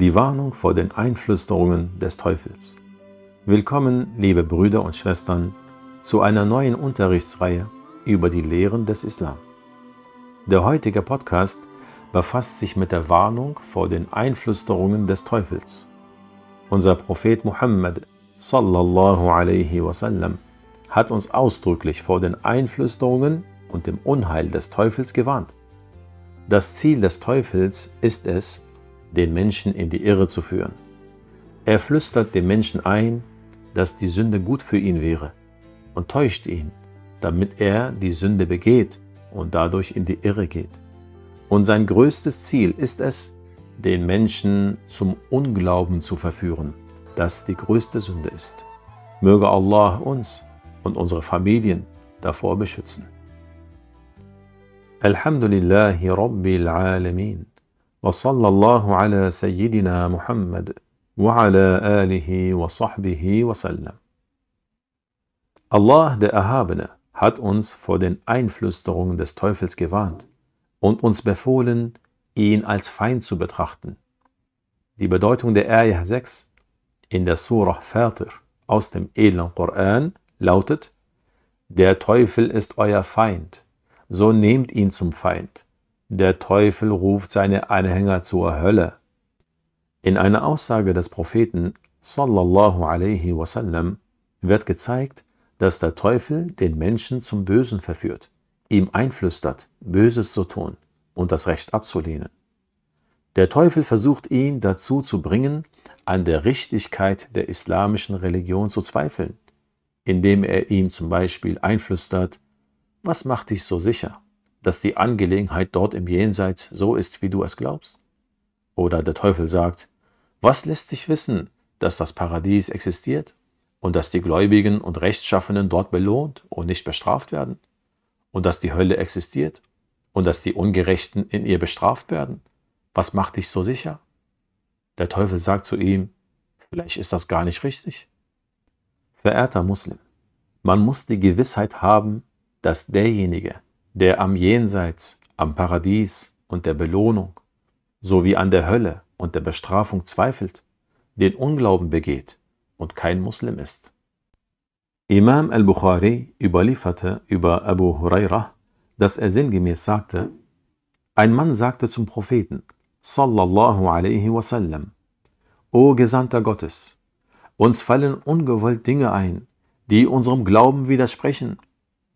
Die Warnung vor den Einflüsterungen des Teufels. Willkommen, liebe Brüder und Schwestern, zu einer neuen Unterrichtsreihe über die Lehren des Islam. Der heutige Podcast befasst sich mit der Warnung vor den Einflüsterungen des Teufels. Unser Prophet Muhammad sallallahu alaihi wasallam hat uns ausdrücklich vor den Einflüsterungen und dem Unheil des Teufels gewarnt. Das Ziel des Teufels ist es, den Menschen in die Irre zu führen. Er flüstert dem Menschen ein, dass die Sünde gut für ihn wäre und täuscht ihn, damit er die Sünde begeht und dadurch in die Irre geht. Und sein größtes Ziel ist es, den Menschen zum Unglauben zu verführen, das die größte Sünde ist. Möge Allah uns und unsere Familien davor beschützen. Alhamdulillahi Rabbil Alamin Sayyidina Muhammad wa ala alihi wa sahbihi wa sallam. Allah, der Erhabene, hat uns vor den Einflüsterungen des Teufels gewarnt und uns befohlen, ihn als Feind zu betrachten. Die Bedeutung der Ayah 6 in der Surah Fatir aus dem edlen Koran lautet, der Teufel ist euer Feind, so nehmt ihn zum Feind. Der Teufel ruft seine Anhänger zur Hölle. In einer Aussage des Propheten sallallahu alaihi wasallam wird gezeigt, dass der Teufel den Menschen zum Bösen verführt, ihm einflüstert, Böses zu tun und das Recht abzulehnen. Der Teufel versucht ihn dazu zu bringen, an der Richtigkeit der islamischen Religion zu zweifeln, indem er ihm zum Beispiel einflüstert, was macht dich so sicher, dass die Angelegenheit dort im Jenseits so ist, wie du es glaubst? Oder der Teufel sagt, was lässt dich wissen, dass das Paradies existiert und dass die Gläubigen und Rechtschaffenen dort belohnt und nicht bestraft werden und dass die Hölle existiert und dass die Ungerechten in ihr bestraft werden? Was macht dich so sicher? Der Teufel sagt zu ihm, vielleicht ist das gar nicht richtig. Verehrter Muslim, man muss die Gewissheit haben, dass derjenige, der am Jenseits, am Paradies und der Belohnung sowie an der Hölle und der Bestrafung zweifelt, den Unglauben begeht und kein Muslim ist. Imam al-Bukhari überlieferte über Abu Hurairah, dass er sinngemäß sagte, ein Mann sagte zum Propheten, sallallahu alaihi wasallam, O Gesandter Gottes, uns fallen ungewollt Dinge ein, die unserem Glauben widersprechen,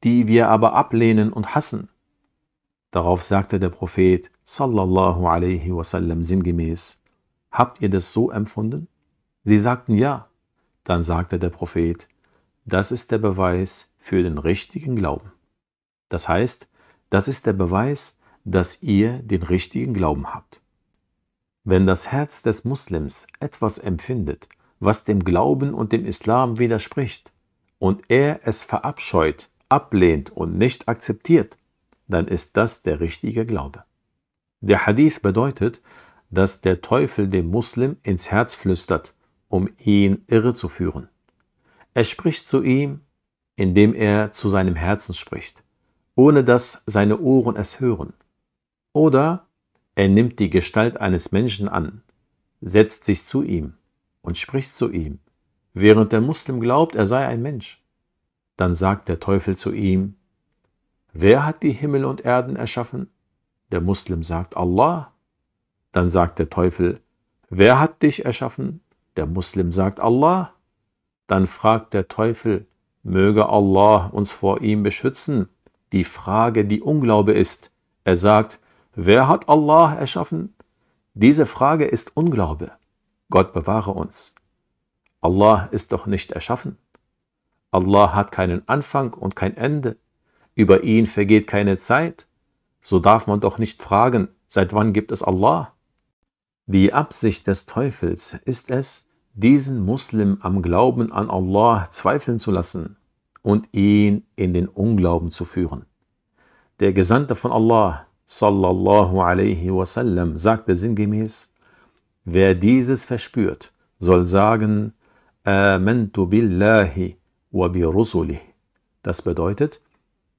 die wir aber ablehnen und hassen. Darauf sagte der Prophet sallallahu alaihi wasallam sinngemäß, Habt ihr das so empfunden? Sie sagten ja. Dann sagte der Prophet, das ist der Beweis für den richtigen Glauben. Das heißt, das ist der Beweis, dass ihr den richtigen Glauben habt. Wenn das Herz des Muslims etwas empfindet, was dem Glauben und dem Islam widerspricht, und er es verabscheut, ablehnt und nicht akzeptiert, dann ist das der richtige Glaube. Der Hadith bedeutet, dass der Teufel dem Muslim ins Herz flüstert, um ihn irre zu führen. Er spricht zu ihm, indem er zu seinem Herzen spricht, ohne dass seine Ohren es hören. Oder er nimmt die Gestalt eines Menschen an, setzt sich zu ihm und spricht zu ihm, während der Muslim glaubt, er sei ein Mensch. Dann sagt der Teufel zu ihm, Wer hat die Himmel und Erden erschaffen? Der Muslim sagt Allah. Dann sagt der Teufel, Wer hat dich erschaffen? Der Muslim sagt Allah. Dann fragt der Teufel, möge Allah uns vor ihm beschützen. Die Frage, die Unglaube ist. Er sagt, wer hat Allah erschaffen? Diese Frage ist Unglaube. Gott bewahre uns. Allah ist doch nicht erschaffen. Allah hat keinen Anfang und kein Ende. Über ihn vergeht keine Zeit. So darf man doch nicht fragen, seit wann gibt es Allah? Die Absicht des Teufels ist es, diesen Muslim am Glauben an Allah zweifeln zu lassen und ihn in den Unglauben zu führen. Der Gesandte von Allah, sallallahu alaihi wasallam, sagte sinngemäß, wer dieses verspürt, soll sagen, Amantu billahi Das bedeutet,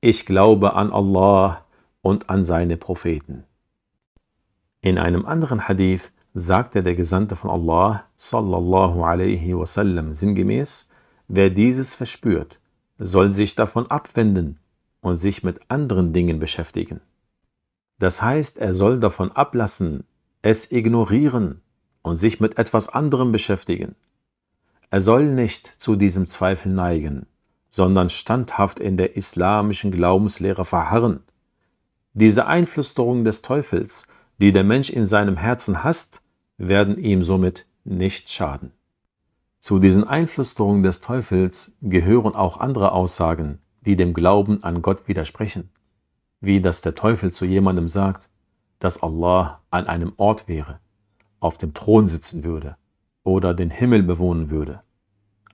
ich glaube an Allah und an seine Propheten. In einem anderen Hadith sagte der Gesandte von Allah sallallahu alaihi wasallam sinngemäß, wer dieses verspürt, soll sich davon abwenden und sich mit anderen Dingen beschäftigen. Das heißt, er soll davon ablassen, es ignorieren und sich mit etwas anderem beschäftigen. Er soll nicht zu diesem Zweifel neigen, sondern standhaft in der islamischen Glaubenslehre verharren. Diese Einflüsterung des Teufels, die der Mensch in seinem Herzen hasst, werden ihm somit nicht schaden. Zu diesen Einflüsterungen des Teufels gehören auch andere Aussagen, die dem Glauben an Gott widersprechen, wie dass der Teufel zu jemandem sagt, dass Allah an einem Ort wäre, auf dem Thron sitzen würde oder den Himmel bewohnen würde.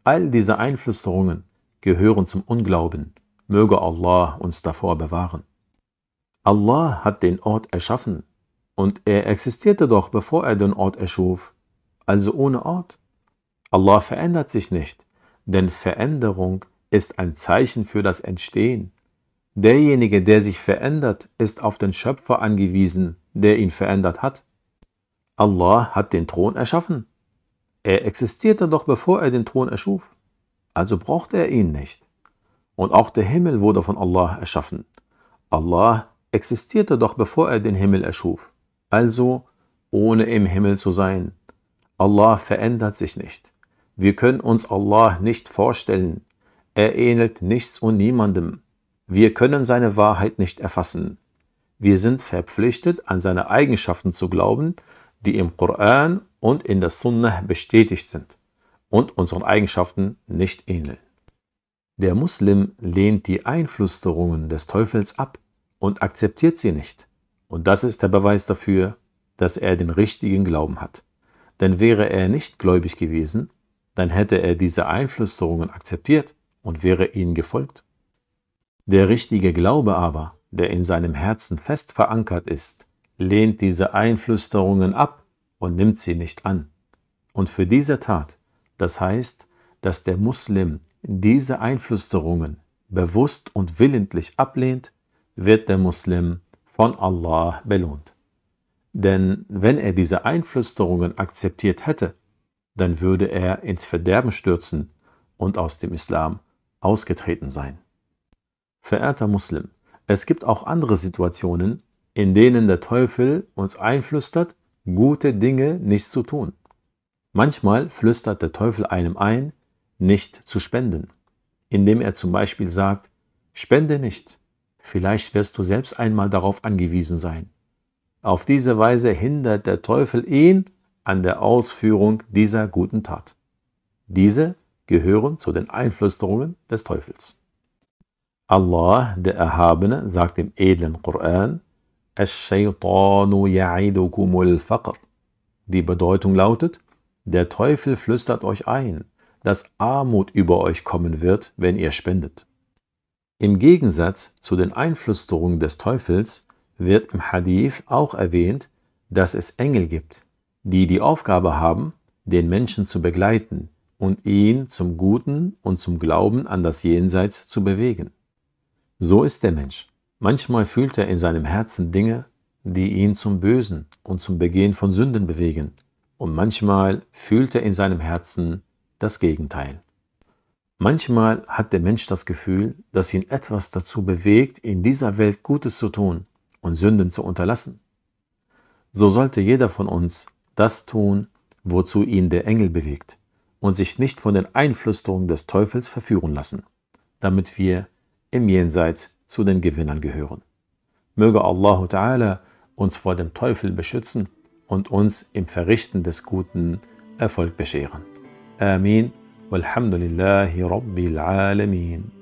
All diese Einflüsterungen gehören zum Unglauben, möge Allah uns davor bewahren. Allah hat den Ort erschaffen und er existierte doch, bevor er den Ort erschuf, also ohne Ort. Allah verändert sich nicht, denn Veränderung ist ein Zeichen für das Entstehen. Derjenige, der sich verändert, ist auf den Schöpfer angewiesen, der ihn verändert hat. Allah hat den Thron erschaffen. Er existierte doch, bevor er den Thron erschuf. Also brauchte er ihn nicht. Und auch der Himmel wurde von Allah erschaffen. Allah existierte doch, bevor er den Himmel erschuf. Also ohne im Himmel zu sein. Allah verändert sich nicht. Wir können uns Allah nicht vorstellen. Er ähnelt nichts und niemandem. Wir können seine Wahrheit nicht erfassen. Wir sind verpflichtet, an seine Eigenschaften zu glauben, die im Koran und in der Sunnah bestätigt sind und unseren Eigenschaften nicht ähneln. Der Muslim lehnt die Einflüsterungen des Teufels ab und akzeptiert sie nicht. Und das ist der Beweis dafür, dass er den richtigen Glauben hat. Denn wäre er nicht gläubig gewesen, dann hätte er diese Einflüsterungen akzeptiert und wäre ihnen gefolgt. Der richtige Glaube aber, der in seinem Herzen fest verankert ist, lehnt diese Einflüsterungen ab und nimmt sie nicht an. Und für diese Tat, das heißt, dass der Muslim diese Einflüsterungen bewusst und willentlich ablehnt, wird der Muslim von Allah belohnt. Denn wenn er diese Einflüsterungen akzeptiert hätte, dann würde er ins Verderben stürzen und aus dem Islam ausgetreten sein. Verehrter Muslim, es gibt auch andere Situationen, in denen der Teufel uns einflüstert, gute Dinge nicht zu tun. Manchmal flüstert der Teufel einem ein, nicht zu spenden, indem er zum Beispiel sagt, spende nicht, vielleicht wirst du selbst einmal darauf angewiesen sein. Auf diese Weise hindert der Teufel ihn an der Ausführung dieser guten Tat. Diese gehören zu den Einflüsterungen des Teufels. Allah, der Erhabene, sagt im edlen Koran, Die Bedeutung lautet, der Teufel flüstert euch ein, dass Armut über euch kommen wird, wenn ihr spendet. Im Gegensatz zu den Einflüsterungen des Teufels wird im Hadith auch erwähnt, dass es Engel gibt, die die Aufgabe haben, den Menschen zu begleiten und ihn zum Guten und zum Glauben an das Jenseits zu bewegen. So ist der Mensch. Manchmal fühlt er in seinem Herzen Dinge, die ihn zum Bösen und zum Begehen von Sünden bewegen, und manchmal fühlt er in seinem Herzen das Gegenteil. Manchmal hat der Mensch das Gefühl, dass ihn etwas dazu bewegt, in dieser Welt Gutes zu tun und Sünden zu unterlassen. So sollte jeder von uns das tun, wozu ihn der Engel bewegt, und sich nicht von den Einflüsterungen des Teufels verführen lassen, damit wir im Jenseits zu den Gewinnern gehören. Möge Allah Ta'ala uns vor dem Teufel beschützen und uns im Verrichten des Guten Erfolg bescheren. Amin. Walhamdulillahi Rabbil Alamin.